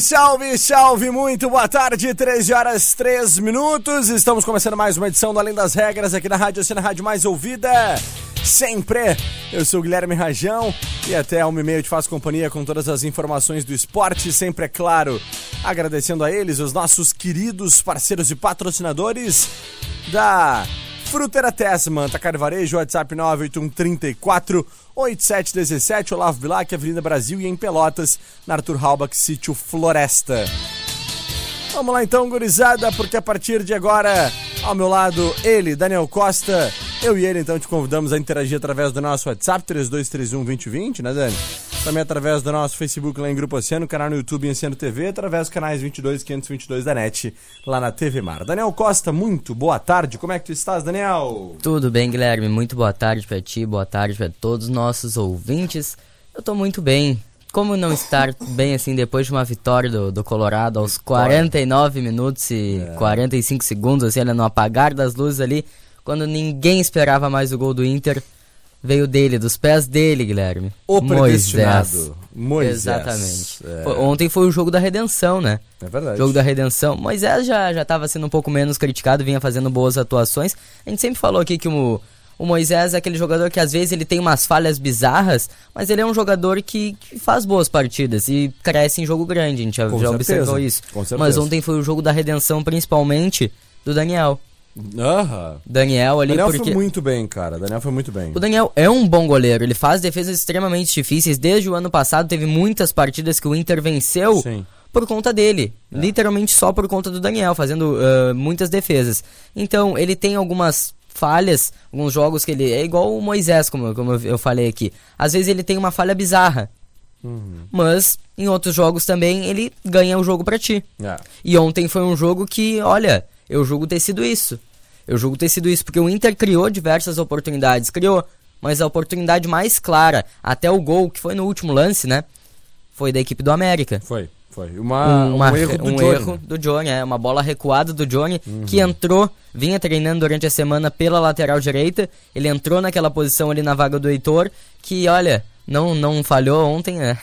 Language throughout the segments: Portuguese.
Salve, salve, muito boa tarde, 13 horas 3 minutos. Estamos começando mais uma edição do Além das Regras aqui na Rádio Cena Rádio Mais Ouvida. Sempre. Eu sou o Guilherme Rajão e até uma e meia te faço companhia com todas as informações do esporte, sempre é claro. Agradecendo a eles, os nossos queridos parceiros e patrocinadores da Frutera Tessman, Tacar Varejo, WhatsApp 98134 8717, Olavo Bilac, Avenida Brasil e em Pelotas, na Arthur Halbach, Sítio Floresta. Vamos lá então, gurizada, porque a partir de agora, ao meu lado, ele, Daniel Costa, eu e ele então te convidamos a interagir através do nosso WhatsApp 3231 2020, né, Dani? Também através do nosso Facebook lá em Grupo Oceano, canal no YouTube Oceano TV, através dos canais 22 e 522 da NET, lá na TV Mar. Daniel Costa, muito boa tarde. Como é que tu estás, Daniel? Tudo bem, Guilherme? Muito boa tarde pra ti, boa tarde pra todos os nossos ouvintes. Eu tô muito bem. Como não estar bem assim depois de uma vitória do, do Colorado aos 49 minutos e é. 45 segundos, assim, no apagar das luzes ali, quando ninguém esperava mais o gol do Inter veio dele, dos pés dele, Guilherme. O predestinado. Moisés. Moisés. Exatamente. É. Ontem foi o jogo da redenção, né? É verdade. Jogo da redenção. Moisés já já estava sendo um pouco menos criticado, vinha fazendo boas atuações. A gente sempre falou aqui que o, o Moisés é aquele jogador que às vezes ele tem umas falhas bizarras, mas ele é um jogador que, que faz boas partidas e cresce em jogo grande. A gente já, já observou isso. Mas ontem foi o jogo da redenção, principalmente do Daniel. Uhum. Daniel ali Daniel porque... foi muito bem, cara. Daniel foi muito bem. O Daniel é um bom goleiro. Ele faz defesas extremamente difíceis. Desde o ano passado teve muitas partidas que o Inter venceu Sim. por conta dele. É. Literalmente só por conta do Daniel, fazendo uh, muitas defesas. Então, ele tem algumas falhas, alguns jogos que ele... É igual o Moisés, como, como eu falei aqui. Às vezes ele tem uma falha bizarra. Uhum. Mas em outros jogos também ele ganha o jogo para ti. É. E ontem foi um jogo que, olha, eu julgo ter sido isso. Eu julgo ter sido isso, porque o Inter criou diversas oportunidades, criou, mas a oportunidade mais clara, até o gol, que foi no último lance, né? Foi da equipe do América. Foi, foi. Uma, um, uma, um erro do um Johnny. erro do Johnny, é, uma bola recuada do Johnny, uhum. que entrou, vinha treinando durante a semana pela lateral direita, ele entrou naquela posição ali na vaga do Heitor, que, olha, não, não falhou ontem, né?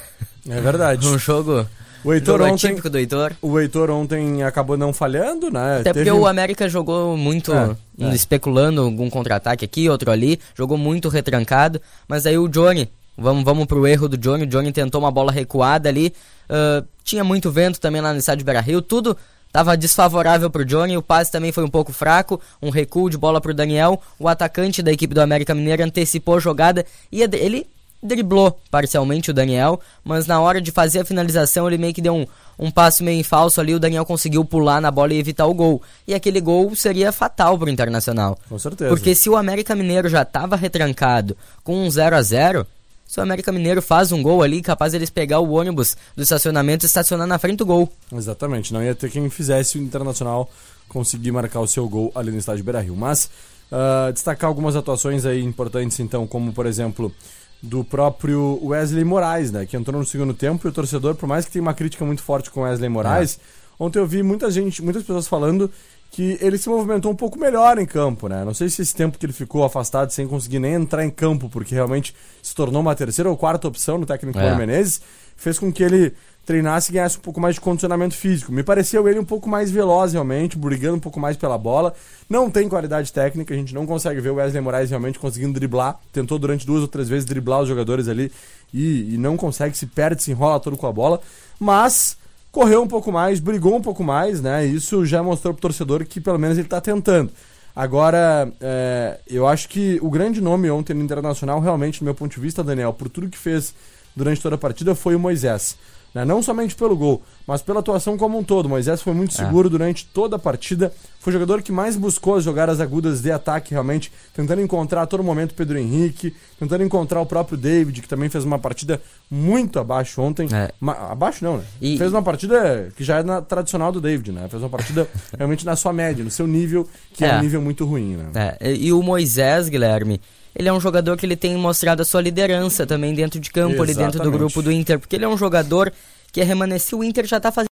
É verdade. um jogo o Heitor Jogo ontem, do Heitor. O Heitor ontem acabou não falhando, né? Até Teve... porque o América jogou muito é, é. especulando algum contra-ataque aqui, outro ali, jogou muito retrancado, mas aí o Johnny, vamos, vamos pro erro do Johnny, o Johnny tentou uma bola recuada ali, uh, tinha muito vento também lá no estádio Beira-Rio, tudo Tava desfavorável pro Johnny, o passe também foi um pouco fraco, um recuo de bola pro Daniel, o atacante da equipe do América Mineiro antecipou a jogada e ele driblou parcialmente o Daniel, mas na hora de fazer a finalização ele meio que deu um, um passo meio em falso ali, o Daniel conseguiu pular na bola e evitar o gol. E aquele gol seria fatal pro Internacional. Com certeza. Porque se o América Mineiro já estava retrancado com um 0 a 0 se o América Mineiro faz um gol ali, capaz eles pegar o ônibus do estacionamento e estacionar na frente do gol. Exatamente, não ia ter quem fizesse o Internacional conseguir marcar o seu gol ali no estádio Beira-Rio. Mas uh, destacar algumas atuações aí importantes então, como por exemplo do próprio Wesley Moraes, né? Que entrou no segundo tempo e o torcedor, por mais que tenha uma crítica muito forte com Wesley Moraes, é. ontem eu vi muita gente, muitas pessoas falando que ele se movimentou um pouco melhor em campo, né? Não sei se esse tempo que ele ficou afastado sem conseguir nem entrar em campo, porque realmente se tornou uma terceira ou quarta opção no técnico é. Menezes, fez com que ele treinasse e ganhasse um pouco mais de condicionamento físico. Me pareceu ele um pouco mais veloz realmente, brigando um pouco mais pela bola. Não tem qualidade técnica, a gente não consegue ver o Wesley Moraes realmente conseguindo driblar. Tentou durante duas ou três vezes driblar os jogadores ali e, e não consegue, se perde, se enrola todo com a bola. Mas correu um pouco mais, brigou um pouco mais, né? Isso já mostrou pro torcedor que pelo menos ele está tentando. Agora, é, eu acho que o grande nome ontem no Internacional, realmente, do meu ponto de vista, Daniel, por tudo que fez durante toda a partida, foi o Moisés. Né? Não somente pelo gol, mas pela atuação como um todo. Moisés foi muito é. seguro é. durante toda a partida. Foi o jogador que mais buscou as jogadas agudas de ataque, realmente, tentando encontrar a todo momento Pedro Henrique, tentando encontrar o próprio David, que também fez uma partida muito abaixo ontem. É. Abaixo não, né? E... Fez uma partida que já é na tradicional do David, né? Fez uma partida realmente na sua média, no seu nível, que é, é um nível muito ruim, né? É. E o Moisés, Guilherme, ele é um jogador que ele tem mostrado a sua liderança também dentro de campo, ali dentro do grupo do Inter, porque ele é um jogador que é remanescer, o Inter já tá fazendo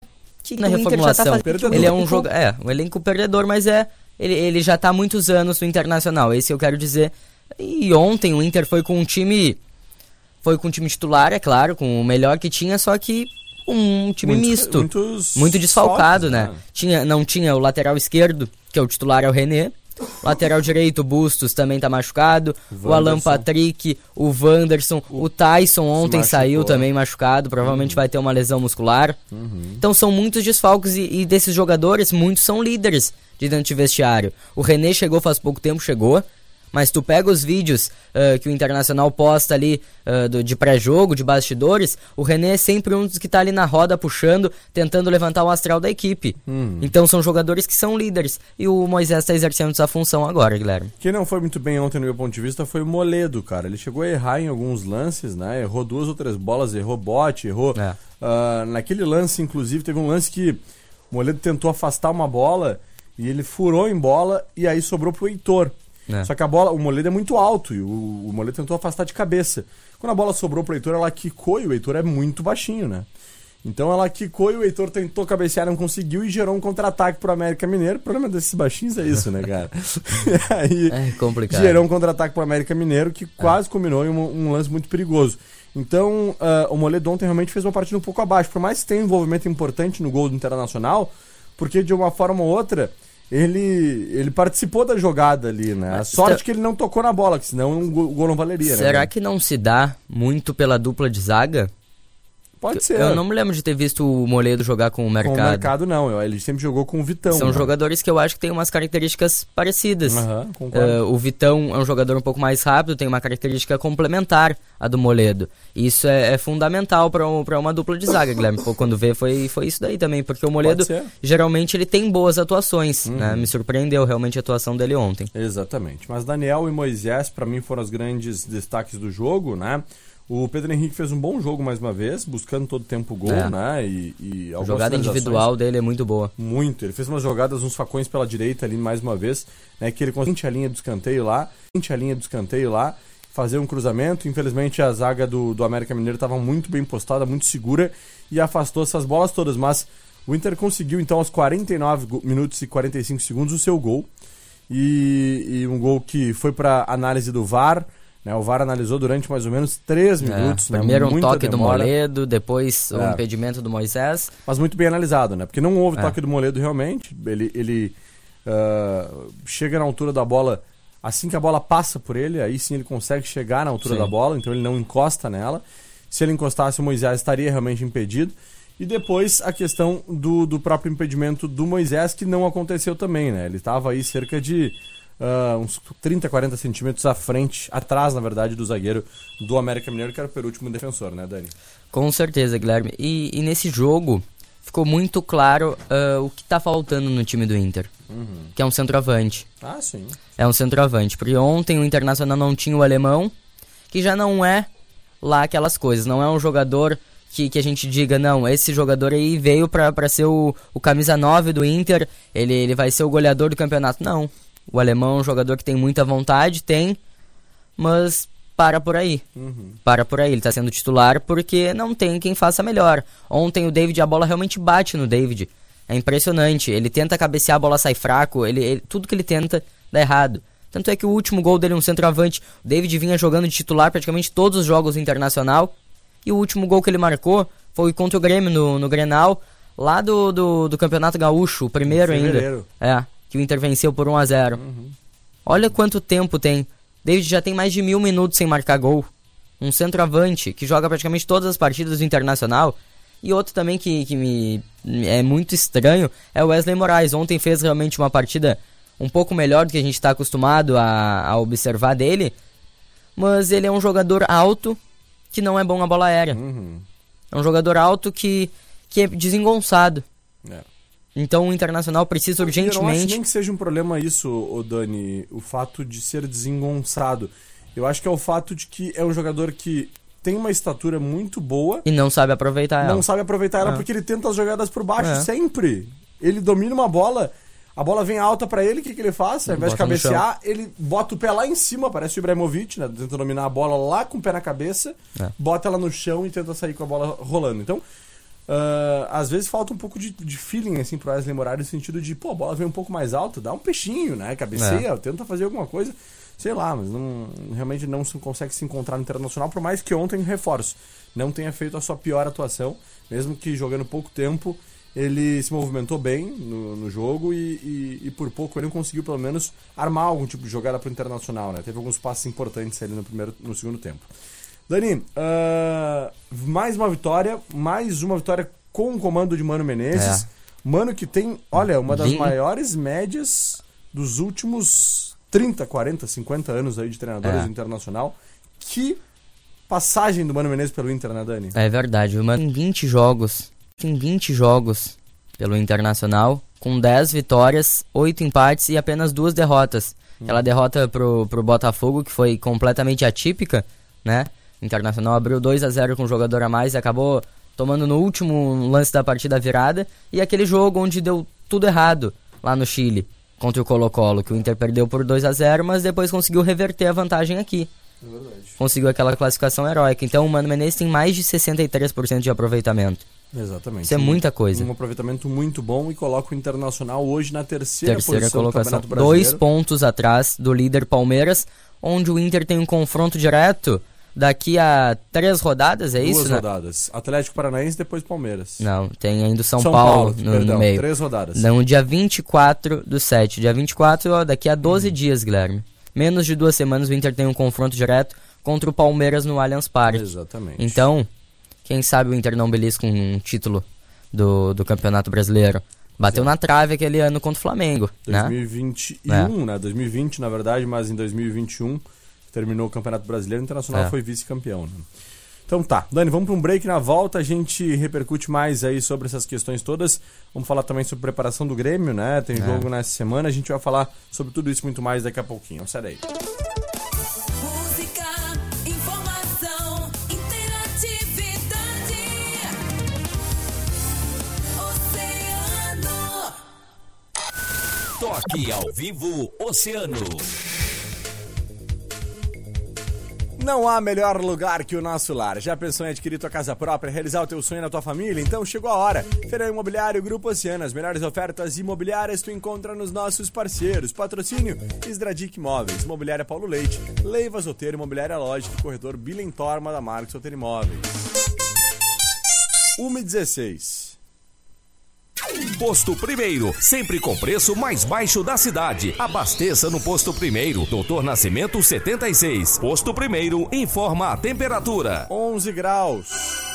na reformulação. Tá fazendo... Ele é um jogo, é, um elenco perdedor, mas é ele, ele já tá há muitos anos no Internacional, esse eu quero dizer. E ontem o Inter foi com um time foi com um time titular, é claro, com o melhor que tinha, só que um time muitos, misto, muito desfalcado, né? né? Tinha, não tinha o lateral esquerdo, que é o titular é o René, Lateral direito, Bustos também tá machucado. O, o Alan Patrick, o Wanderson, o, o Tyson ontem saiu também machucado. Provavelmente uhum. vai ter uma lesão muscular. Uhum. Então são muitos desfalques e, e, desses jogadores, muitos são líderes de dentro de vestiário. O René chegou faz pouco tempo, chegou. Mas tu pega os vídeos uh, que o Internacional posta ali uh, do, de pré-jogo, de bastidores, o René é sempre um dos que tá ali na roda puxando, tentando levantar o astral da equipe. Hum. Então são jogadores que são líderes. E o Moisés está exercendo essa função agora, Guilherme. Quem não foi muito bem ontem no meu ponto de vista foi o Moledo, cara. Ele chegou a errar em alguns lances, né? Errou duas ou três bolas, errou bote, errou. É. Uh, naquele lance, inclusive, teve um lance que o Moledo tentou afastar uma bola e ele furou em bola e aí sobrou pro Heitor. É. Só que a bola, o Moledo é muito alto e o, o Moledo tentou afastar de cabeça. Quando a bola sobrou pro Heitor, ela quicou e o Heitor é muito baixinho, né? Então ela quicou e o Heitor tentou cabecear, não conseguiu e gerou um contra-ataque pro América Mineiro. O problema desses baixinhos é isso, né, cara? aí é complicado. Gerou um contra-ataque pro América Mineiro que é. quase culminou em um, um, lance muito perigoso. Então uh, o Moledo ontem realmente fez uma partida um pouco abaixo. Por mais que tenha um envolvimento importante no gol do Internacional, porque de uma forma ou outra ele, ele participou da jogada ali, né? A sorte que ele não tocou na bola, que senão o gol não valeria, Será né? que não se dá muito pela dupla de zaga? Pode ser. Eu não me lembro de ter visto o Moledo jogar com o Mercado. Com o Mercado não, ele sempre jogou com o Vitão. São né? jogadores que eu acho que têm umas características parecidas. Uhum, uh, o Vitão é um jogador um pouco mais rápido, tem uma característica complementar à do Moledo. Isso é, é fundamental para um, uma dupla de zaga, Guilherme. Pô, quando vê, foi, foi isso daí também, porque o Moledo geralmente ele tem boas atuações. Uhum. Né? Me surpreendeu realmente a atuação dele ontem. Exatamente. Mas Daniel e Moisés, para mim, foram os grandes destaques do jogo, né? O Pedro Henrique fez um bom jogo mais uma vez, buscando todo tempo o gol, é. né? E, e a jogada individual dele é muito boa. Muito. Ele fez umas jogadas, uns facões pela direita ali mais uma vez, né? Que ele conseguiu a linha do escanteio lá, a linha do escanteio lá, fazer um cruzamento. Infelizmente a zaga do, do América Mineiro estava muito bem postada, muito segura e afastou essas bolas todas. Mas o Inter conseguiu então aos 49 minutos e 45 segundos o seu gol. E, e um gol que foi para análise do VAR né, o VAR analisou durante mais ou menos 3 é, minutos. É, primeiro um toque demora. do Moledo, depois o é. impedimento do Moisés. Mas muito bem analisado, né? Porque não houve é. toque do Moledo realmente. Ele, ele uh, chega na altura da bola, assim que a bola passa por ele, aí sim ele consegue chegar na altura sim. da bola, então ele não encosta nela. Se ele encostasse, o Moisés estaria realmente impedido. E depois a questão do, do próprio impedimento do Moisés, que não aconteceu também, né? Ele estava aí cerca de uh, uns 30, 40 centímetros à frente, atrás, na verdade, do zagueiro do América Mineiro, que era o penúltimo defensor, né, Dani? Com certeza, Guilherme. E, e nesse jogo ficou muito claro uh, o que está faltando no time do Inter, uhum. que é um centroavante. Ah, sim. É um centroavante, porque ontem o Internacional não tinha o alemão, que já não é lá aquelas coisas, não é um jogador que, que a gente diga, não, esse jogador aí veio para ser o, o camisa 9 do Inter, ele, ele vai ser o goleador do campeonato. Não, o alemão é um jogador que tem muita vontade, tem, mas para por aí. Uhum. Para por aí. Ele está sendo titular porque não tem quem faça melhor. Ontem o David, a bola realmente bate no David. É impressionante. Ele tenta cabecear, a bola sai fraco. Ele, ele, tudo que ele tenta dá errado. Tanto é que o último gol dele, um centroavante, o David vinha jogando de titular praticamente todos os jogos internacional. E o último gol que ele marcou foi contra o Grêmio no, no Grenal, lá do, do, do Campeonato Gaúcho, o primeiro ainda. É que o Inter venceu por 1 a 0 uhum. Olha quanto tempo tem. David já tem mais de mil minutos sem marcar gol. Um centroavante que joga praticamente todas as partidas do Internacional. E outro também que, que me é muito estranho é o Wesley Moraes. Ontem fez realmente uma partida um pouco melhor do que a gente está acostumado a, a, observar dele. Mas ele é um jogador alto que não é bom na bola aérea. Uhum. É um jogador alto que, que é desengonçado. É. Então o Internacional precisa urgentemente. Eu não acho nem que seja um problema isso, o Dani, o fato de ser desengonçado. Eu acho que é o fato de que é um jogador que tem uma estatura muito boa. E não sabe aproveitar ela. Não sabe aproveitar ela é. porque ele tenta as jogadas por baixo é. sempre. Ele domina uma bola, a bola vem alta para ele, o que, que ele faz? Ao invés de cabecear, ele bota o pé lá em cima, parece o Ibrahimovic, né? Tenta dominar a bola lá com o pé na cabeça, é. bota ela no chão e tenta sair com a bola rolando. Então, Uh, às vezes falta um pouco de, de feeling assim pro Wesley Moraes no sentido de, pô, a bola vem um pouco mais alta, dá um peixinho, né? Cabeceia, é. tenta fazer alguma coisa. Sei lá, mas não, realmente não se consegue se encontrar no internacional, por mais que ontem, reforço, não tenha feito a sua pior atuação, mesmo que jogando pouco tempo, ele se movimentou bem no, no jogo e, e, e, por pouco ele não conseguiu pelo menos armar algum tipo de jogada pro internacional, né? Teve alguns passos importantes ali no, primeiro, no segundo tempo. Dani, uh, mais uma vitória, mais uma vitória com o comando de Mano Menezes. É. Mano que tem, olha, uma das maiores médias dos últimos 30, 40, 50 anos aí de treinadores é. internacional. Que passagem do Mano Menezes pelo Inter, né, Dani? É verdade, o Mano tem 20 jogos, tem 20 jogos pelo Internacional, com 10 vitórias, 8 empates e apenas duas derrotas. Hum. Aquela derrota pro, pro Botafogo, que foi completamente atípica, né? Internacional abriu 2 a 0 com um jogador a mais e acabou tomando no último lance da partida virada. E aquele jogo onde deu tudo errado lá no Chile contra o Colo-Colo, que o Inter perdeu por 2 a 0 mas depois conseguiu reverter a vantagem aqui. É conseguiu aquela classificação heróica. Então o Mano Menezes tem mais de 63% de aproveitamento. Exatamente. Isso é muita coisa. Um aproveitamento muito bom e coloca o Internacional hoje na terceira, terceira posição colocação. Dois pontos atrás do líder Palmeiras, onde o Inter tem um confronto direto daqui a três rodadas, é Duas isso? Duas né? rodadas. Atlético Paranaense depois Palmeiras. Não, tem ainda o São, São Paulo, Paulo no, perdão, no, meio. Três rodadas. Não, dia 24 do 7. Dia 24, ó, daqui a 12 uhum. dias, Guilherme. Menos de duas semanas o Inter tem um confronto direto contra o Palmeiras no Allianz Parque. Exatamente. Então, quem sabe o Inter não belisca um título do, do Campeonato Brasileiro. Bateu na trave aquele ano contra o Flamengo. 2021, né? né? 2020, na verdade, mas em 2021 terminou o Campeonato Brasileiro, o Internacional é. foi vice-campeão. Né? Então tá, Dani, vamos para um break na volta, a gente repercute mais aí sobre essas questões todas. Vamos falar também sobre preparação do Grêmio, né? Tem é. jogo nessa semana, a gente vai falar sobre tudo isso muito mais daqui a pouquinho. Sai daí. Música, informação, interatividade. Oceano. Toque ao vivo Oceano. Não há melhor lugar que o nosso lar. Já pensou em adquirir tua casa própria, realizar o teu sonho na tua família? Então chegou a hora. Feirão Imobiliário Grupo Oceano. As melhores ofertas imobiliárias tu encontra nos nossos parceiros. Patrocínio Esdradic Imóveis, Imobiliária Paulo Leite, Leiva Zoteiro, Imobiliária Lógica, Corredor Bilentorma da Marcos Zoteiro Imóveis. 1 16. Posto Primeiro, sempre com preço mais baixo da cidade. Abasteça no Posto Primeiro, Doutor Nascimento 76. Posto Primeiro, informa a temperatura. 11 graus.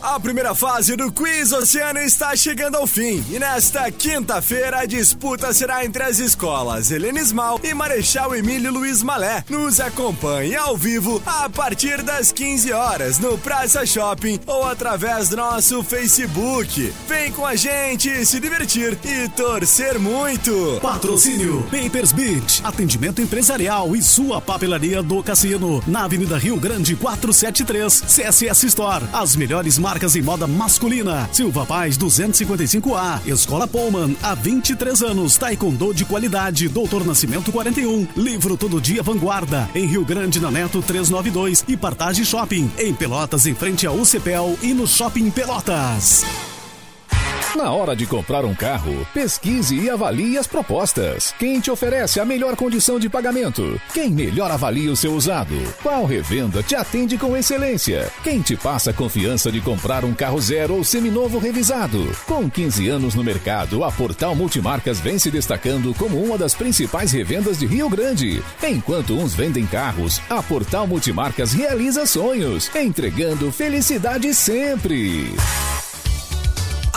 A primeira fase do Quiz Oceano está chegando ao fim e nesta quinta-feira a disputa será entre as escolas Helenismal e Marechal Emílio Luiz Malé. Nos acompanhe ao vivo a partir das 15 horas no Praça Shopping ou através do nosso Facebook. Vem com a gente se divertir e torcer muito. Patrocínio Papers Beach, atendimento empresarial e sua papelaria do cassino na Avenida Rio Grande 473, CSS Store. As melhores marcas em moda masculina. Silva Paz 255A. Escola Pullman, há 23 anos. Taekwondo de qualidade. Doutor Nascimento 41. Livro Todo Dia Vanguarda. Em Rio Grande, na Neto 392. E Partage Shopping. Em Pelotas, em frente ao UCPEL e no Shopping Pelotas. Na hora de comprar um carro, pesquise e avalie as propostas. Quem te oferece a melhor condição de pagamento? Quem melhor avalia o seu usado? Qual revenda te atende com excelência? Quem te passa a confiança de comprar um carro zero ou seminovo revisado? Com 15 anos no mercado, a Portal Multimarcas vem se destacando como uma das principais revendas de Rio Grande. Enquanto uns vendem carros, a Portal Multimarcas realiza sonhos, entregando felicidade sempre.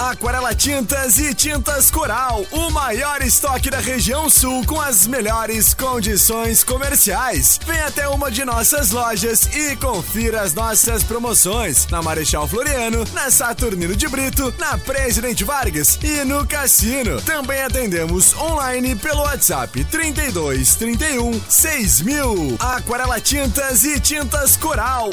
Aquarela Tintas e Tintas Coral, o maior estoque da região sul com as melhores condições comerciais. Venha até uma de nossas lojas e confira as nossas promoções na Marechal Floriano, na Saturnino de Brito, na Presidente Vargas e no Cassino. Também atendemos online pelo WhatsApp 32 31 6000. Aquarela Tintas e Tintas Coral.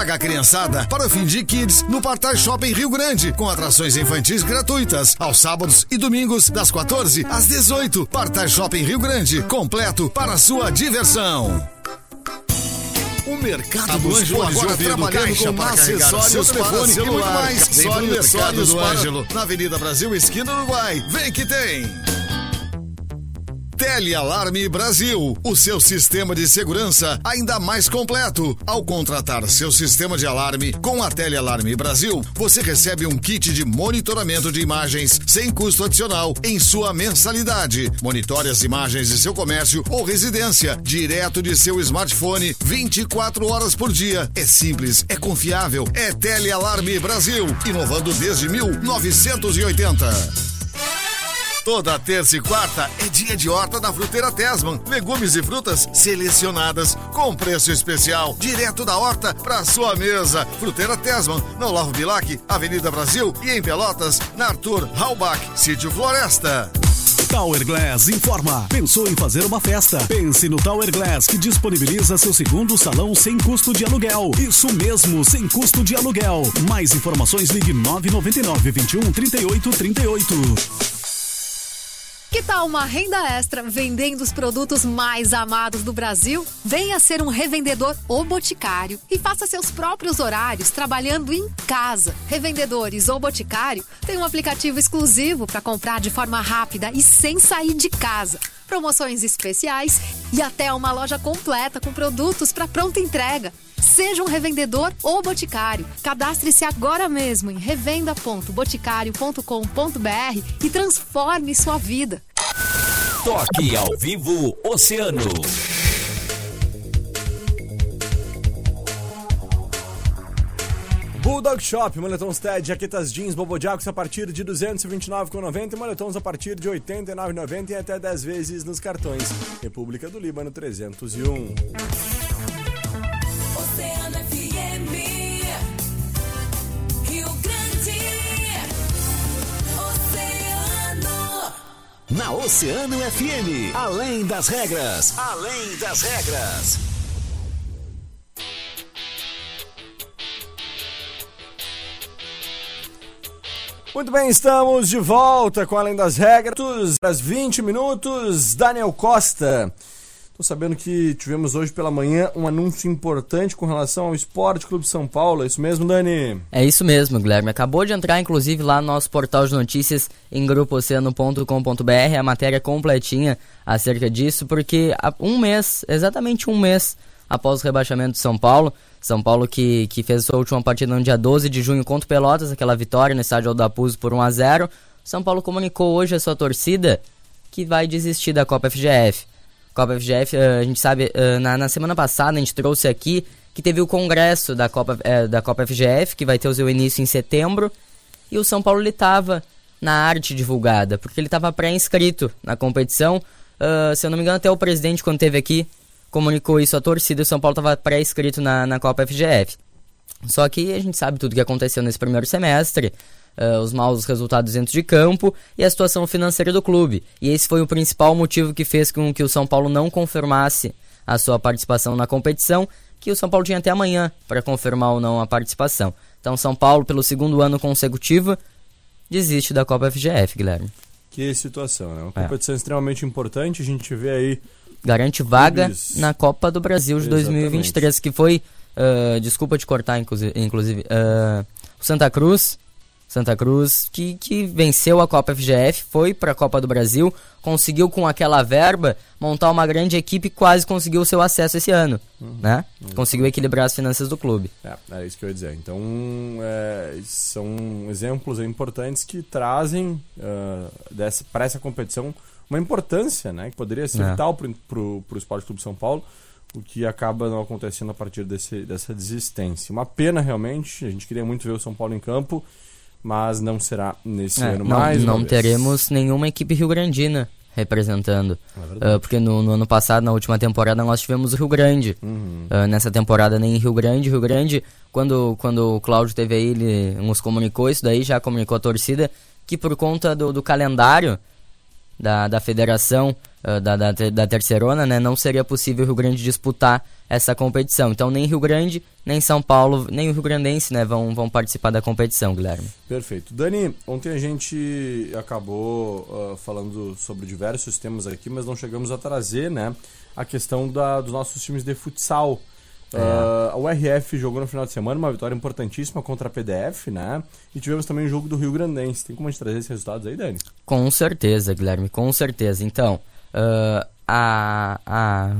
Traga a criançada para o fim de Kids no Partai Shopping Rio Grande, com atrações infantis gratuitas, aos sábados e domingos, das 14 às 18. Partai Shopping Rio Grande, completo para sua diversão. O mercado do Ângelo agora trabalhando com acessórios para telefone e muito mais. Vem pro mercado do Ângelo, na Avenida Brasil, esquina Uruguai. Vem que tem! Telealarme Brasil, o seu sistema de segurança ainda mais completo. Ao contratar seu sistema de alarme com a Telealarme Brasil, você recebe um kit de monitoramento de imagens sem custo adicional em sua mensalidade. Monitore as imagens de seu comércio ou residência direto de seu smartphone 24 horas por dia. É simples, é confiável, é Telealarme Brasil, inovando desde 1980. Toda terça e quarta é dia de horta da Fruteira Tesman. Legumes e frutas selecionadas com preço especial, direto da horta para sua mesa. Fruteira Tesman, na Olavo Bilac, Avenida Brasil e em Pelotas, na Arthur Halbach, Sítio Floresta. Tower Glass informa. Pensou em fazer uma festa? Pense no Tower Glass, que disponibiliza seu segundo salão sem custo de aluguel. Isso mesmo, sem custo de aluguel. Mais informações ligue 999 21 38 38. Que tal uma renda extra vendendo os produtos mais amados do Brasil? Venha ser um revendedor ou boticário e faça seus próprios horários trabalhando em casa. Revendedores ou boticário tem um aplicativo exclusivo para comprar de forma rápida e sem sair de casa. Promoções especiais e até uma loja completa com produtos para pronta entrega. Seja um revendedor ou boticário. Cadastre-se agora mesmo em revenda.boticário.com.br e transforme sua vida. Toque ao vivo Oceano. Bulldog Shop, moletons TED, jaquetas jeans, bobodiacos a partir de R$ 229,90 e moletons a partir de R$ 89,90 e até 10 vezes nos cartões. República do Líbano 301. Na Oceano FM. Além das regras. Além das regras. Muito bem, estamos de volta com Além das Regras. Às 20 minutos, Daniel Costa. Tô sabendo que tivemos hoje pela manhã um anúncio importante com relação ao Esporte Clube São Paulo. É isso mesmo, Dani? É isso mesmo, Guilherme. Acabou de entrar, inclusive, lá no nosso portal de notícias em grupooceano.com.br, a matéria completinha acerca disso, porque há um mês, exatamente um mês após o rebaixamento de São Paulo, São Paulo que, que fez sua última partida no dia 12 de junho contra o Pelotas, aquela vitória no estádio Aldapuzo por 1 a 0 São Paulo comunicou hoje a sua torcida que vai desistir da Copa FGF. Copa FGF, eh, a gente sabe, eh, na, na semana passada a gente trouxe aqui que teve o congresso da Copa, eh, da Copa FGF, que vai ter o seu início em setembro, e o São Paulo estava na arte divulgada, porque ele estava pré-inscrito na competição. Ah, se eu não me engano, até o presidente, quando esteve aqui, comunicou isso à torcida, o São Paulo estava pré-inscrito na, na Copa FGF. Só que a gente sabe tudo o que aconteceu nesse primeiro semestre, ah, os maus resultados dentro de campo e a situação financeira do clube. E esse foi o principal motivo que fez com que o São Paulo não confirmasse a sua participação na competição, que o São Paulo tinha até amanhã para confirmar ou não a participação. Então, São Paulo, pelo segundo ano consecutivo, desiste da Copa FGF, Guilherme. Que situação, né? Uma É. competição extremamente importante. A gente vê aí Garante vaga Clubes. na Copa do Brasil de Exatamente. 2023, que foi, ah, desculpa te cortar, inclusi- inclusive, ah, o Santa Cruz, Santa Cruz, que, que venceu a Copa FGF, foi para a Copa do Brasil, conseguiu com aquela verba montar uma grande equipe e quase conseguiu o seu acesso esse ano, Uhum. né? Conseguiu equilibrar as finanças do clube. É, é isso que eu ia dizer. Então, é, são exemplos importantes que trazem dessa, para essa competição uma importância, né? Que poderia ser É. vital para o Esporte Clube São Paulo. o que acaba não acontecendo a partir desse, dessa desistência. Uma pena realmente, a gente queria muito ver o São Paulo em campo, mas não será nesse É, ano não mais. não teremos nenhuma equipe rio-grandina representando. É. Ah, porque no, no ano passado, na última temporada, nós tivemos o Rio Grande. Uhum. Ah, nessa temporada nem em Rio Grande. Rio Grande, quando, quando o Cláudio teve aí, ele nos comunicou isso daí, já comunicou a torcida, que por conta do, do calendário da, da federação da, da, te- da terceirona, né, não seria possível o Rio Grande disputar essa competição. Então nem Rio Grande, nem São Paulo, nem o Rio Grandense né, vão, vão participar da competição, Guilherme. Perfeito. Dani, ontem a gente acabou ah, falando sobre diversos temas aqui, mas não chegamos a trazer né, a questão da, dos nossos times de futsal. Ah, a URF jogou no final de semana uma vitória importantíssima contra a PDF, né? E tivemos também o jogo do Rio Grandense. Tem como a gente trazer esses resultados aí, Dani? Com certeza, Guilherme, com certeza. Então, ah, a, a,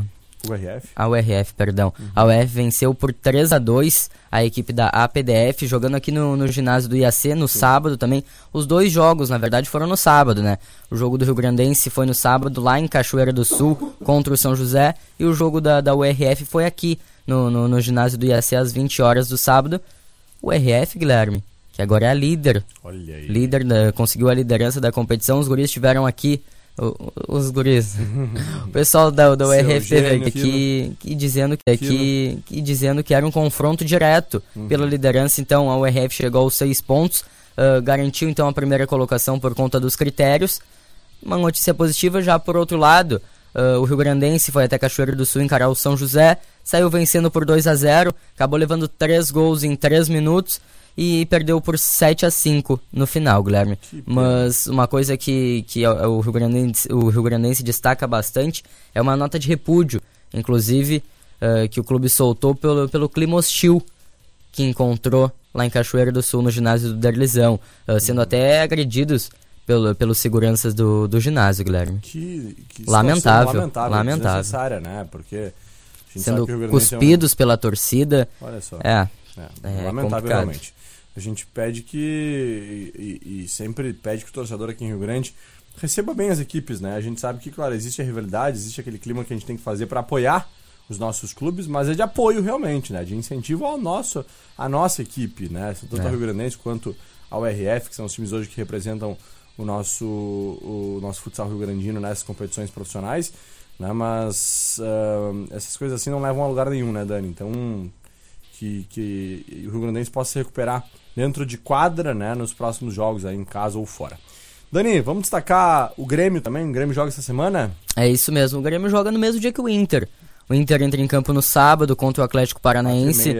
URF? a URF, perdão. A URF venceu por 3 a 2 a equipe da APDF, jogando aqui no, no ginásio do IAC no sábado também. Os dois jogos, na verdade, foram no sábado, né? O jogo do Rio Grandense foi no sábado, lá em Cachoeira do Sul, contra o São José. E o jogo da, da URF foi aqui, no, no, no ginásio do IAC, às 20 horas do sábado. O URF, Guilherme, que agora é a líder Olha aí. líder da- conseguiu a liderança da competição. Os guris estiveram aqui. Os guris. o pessoal da, da Seu URF gênio, aqui, aqui dizendo que, que, que dizendo que era um confronto direto pela liderança. Então a URF chegou aos seis pontos, ah, garantiu então a primeira colocação por conta dos critérios. Uma notícia positiva já por outro lado. ah, o Rio Grandense foi até Cachoeiro do Sul encarar o São José, saiu vencendo por 2 a 0 acabou levando três gols em 3 minutos e perdeu por 7 a 5 no final, Guilherme. Mas uma coisa que, que o- o, Rio Grandense, o Rio Grandense destaca bastante é uma nota de repúdio, inclusive ah, que o clube soltou pelo, pelo clima hostil que encontrou lá em Cachoeira do Sul, no ginásio do Derlizão, ah, sendo até agredidos pelo, pelos seguranças do, do ginásio, Guilherme. Que, que Lamentável, lamentável, lamentável. desnecessária, né? Porque Sendo Sul é um- cuspidos pela torcida. Olha só. É, É, É lamentável complicado. realmente. A gente pede que. E, e- sempre pede que o torcedor aqui em Rio Grande receba bem as equipes, né? A gente sabe que, claro, existe a rivalidade, existe aquele clima que a gente tem que fazer para apoiar os nossos clubes, mas é de apoio realmente, né? De incentivo ao nosso, à nossa equipe, né? Tanto É. a Rio Grandense quanto a URF, que são os times hoje que representam o nosso, o nosso futsal rio grandino nessas competições profissionais, né? Mas ah, essas coisas assim não levam a lugar nenhum, né, Dani? Então, que, que o Rio Grandense possa se recuperar dentro de quadra, né, nos próximos jogos, aí em casa ou fora. Dani, vamos destacar o Grêmio também? O Grêmio joga essa semana? é isso mesmo. O Grêmio joga no mesmo dia que o Inter. O Inter entra em campo no sábado contra o Atlético Paranaense.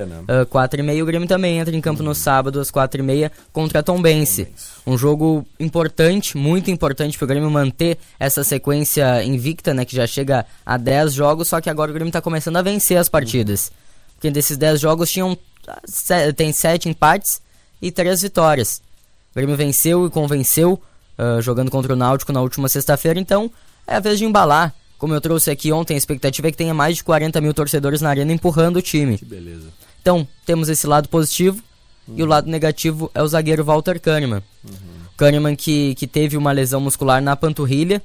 Quatro e meia, né? meia. O Grêmio também entra em campo no sábado às quatro e meia contra a Tombense. Um jogo importante, muito importante para o Grêmio manter essa sequência invicta, né? Que já chega a 10 jogos, só que agora o Grêmio está começando a vencer as partidas. Porque desses 10 jogos tinham, tem 7 empates e 3 vitórias. O Grêmio venceu e convenceu, ah, jogando contra o Náutico na última sexta-feira, então é a vez de embalar. Como eu trouxe aqui ontem, a expectativa é que tenha mais de 40 mil torcedores na arena empurrando o time. Que beleza. Então, temos esse lado positivo e o lado negativo é o zagueiro Walter Kahneman. Kahneman que, que teve uma lesão muscular na panturrilha.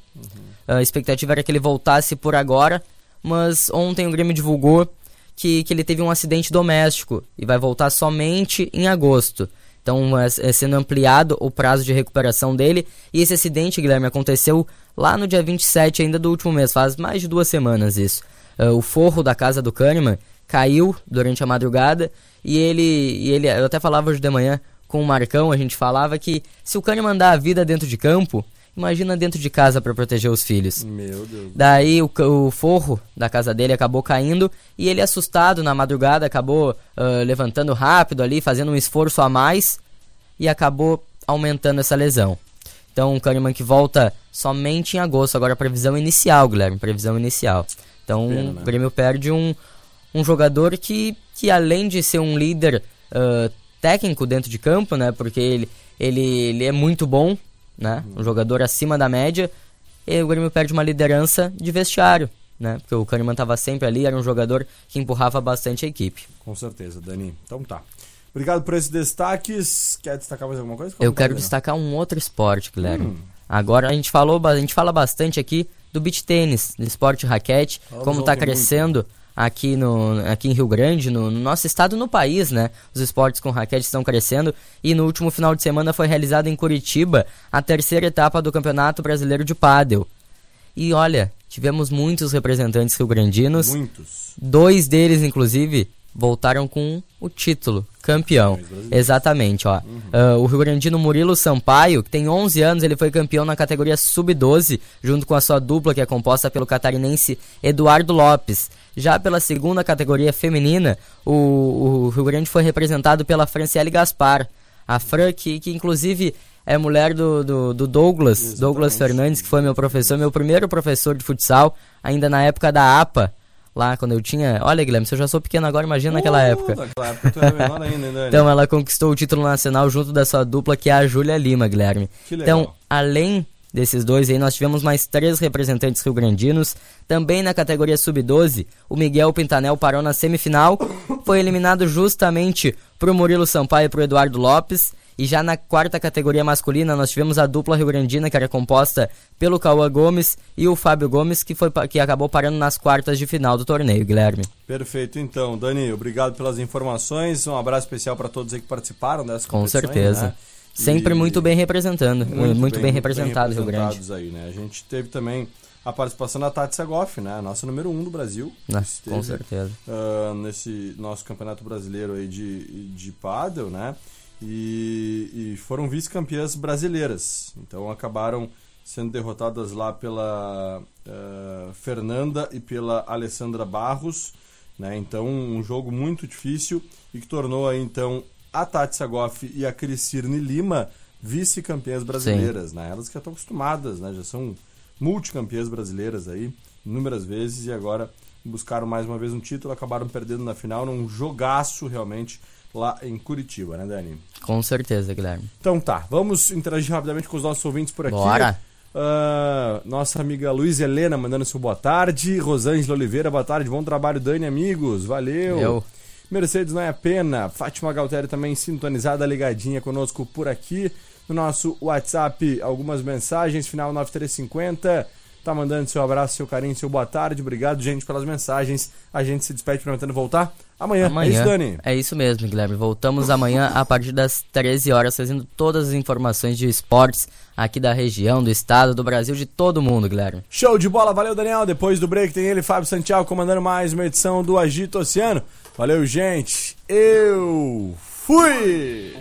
A expectativa era que ele voltasse por agora, mas ontem o Grêmio divulgou que, que ele teve um acidente doméstico e vai voltar somente em agosto. Então, é, sendo ampliado o prazo de recuperação dele. E esse acidente, Guilherme, aconteceu lá no dia 27 ainda do último mês, faz mais de duas semanas isso. Ah, o forro da casa do Kahneman caiu durante a madrugada e ele, e ele, eu até falava hoje de manhã com o Marcão, a gente falava que se o Kahneman dá a vida dentro de campo, imagina dentro de casa para proteger os filhos. Meu Deus. Daí o, o forro da casa dele acabou caindo e ele, assustado na madrugada, acabou ah, levantando rápido ali, fazendo um esforço a mais e acabou aumentando essa lesão. Então o Kahneman que volta somente em agosto, agora a previsão inicial, Guilherme, previsão inicial. Então Pena, né? o Grêmio perde um, um jogador que, que além de ser um líder ah, técnico dentro de campo, né, porque ele, ele, ele é muito bom, né, um jogador acima da média, e o Grêmio perde uma liderança de vestiário, né? Porque o Kahneman estava sempre ali, era um jogador que empurrava bastante a equipe. Com certeza, Dani. Então tá. Obrigado por esses destaques. Quer destacar mais alguma coisa? Eu Como quero tá, destacar um outro esporte, Guilherme. Hum. Agora a gente falou, a gente fala bastante aqui do beach tênis, do esporte raquete, Falamos como está ontem muito. Aqui, no, aqui em Rio Grande, no, no nosso estado, no país, né? Os esportes com raquete estão crescendo e no último final de semana foi realizada em Curitiba a terceira etapa do Campeonato Brasileiro de Pádel. E olha, tivemos muitos representantes rio-grandinos, Muitos. dois deles, inclusive, voltaram com o título, campeão. Exatamente, ó. Ah, o Rio Grandino Murilo Sampaio, que tem 11 anos, ele foi campeão na categoria sub-12, junto com a sua dupla, que é composta pelo catarinense Eduardo Lopes. Já pela segunda categoria feminina, o, o Rio Grande foi representado pela Franciele Gaspar. A Fran, que, que inclusive é mulher do, do, do Douglas, Douglas Fernandes, que foi meu professor, meu primeiro professor de futsal, ainda na época da APA. Lá quando eu tinha. Olha, Guilherme, se eu já sou pequeno agora, imagina naquela Uh, época. Naquela época tu era menor ainda, Dani? Então ela conquistou o título nacional junto da sua dupla, que é a Júlia Lima, Guilherme. Que legal. Então, além desses dois aí, nós tivemos mais três representantes rio-grandinos. Também na categoria sub-12, o Miguel Pintanel parou na semifinal, foi eliminado justamente pro Murilo Sampaio e pro Eduardo Lopes. E já na quarta categoria masculina, nós tivemos a dupla rio-grandina, que era composta pelo Cauã Gomes e o Fábio Gomes, que, foi, que acabou parando nas quartas de final do torneio, Guilherme. Perfeito, então. Dani, obrigado pelas informações. Um abraço especial para todos aí que participaram dessa Com certeza. né? Sempre E- muito bem representando, muito, bem, representado Rio Grande. aí, né? A gente teve também a participação da Tati Sagoff, né? A nossa número um do Brasil. Né? Esteve, Com certeza. ah, nesse nosso campeonato brasileiro aí de, de pádel, né? E, e foram vice-campeãs brasileiras. Então acabaram sendo derrotadas lá pela ah, Fernanda e pela Alessandra Barros, né? Então um jogo muito difícil e que tornou aí então a Tati Sagoff e a Crisirne Lima vice-campeãs brasileiras, né? Elas que já estão acostumadas, né? Já são multicampeãs brasileiras aí, inúmeras vezes, e agora buscaram mais uma vez um título, acabaram perdendo na final num jogaço realmente lá em Curitiba, né, Dani? Com certeza, Guilherme. Então tá, vamos interagir rapidamente com os nossos ouvintes por aqui. Bora. Ah, nossa amiga Luiz Helena mandando seu boa tarde. Rosângela Oliveira, boa tarde. Bom trabalho, Dani, amigos. Valeu. Eu. Mercedes não é a pena. Fátima Galtério também sintonizada, ligadinha conosco por aqui. No nosso WhatsApp, algumas mensagens, final 9350. Tá mandando seu abraço, seu carinho, seu boa tarde. Obrigado, gente, pelas mensagens. A gente se despede prometendo voltar amanhã. Amanhã. É isso, Dani? É isso mesmo, Guilherme. Voltamos amanhã a partir das 13 horas, trazendo todas as informações de esportes aqui da região, do estado, do Brasil, de todo mundo, Guilherme. Show de bola, valeu Daniel. Depois do break tem ele, Fábio Santiago, comandando mais uma edição do Agito Oceano. Valeu, gente. Eu fui!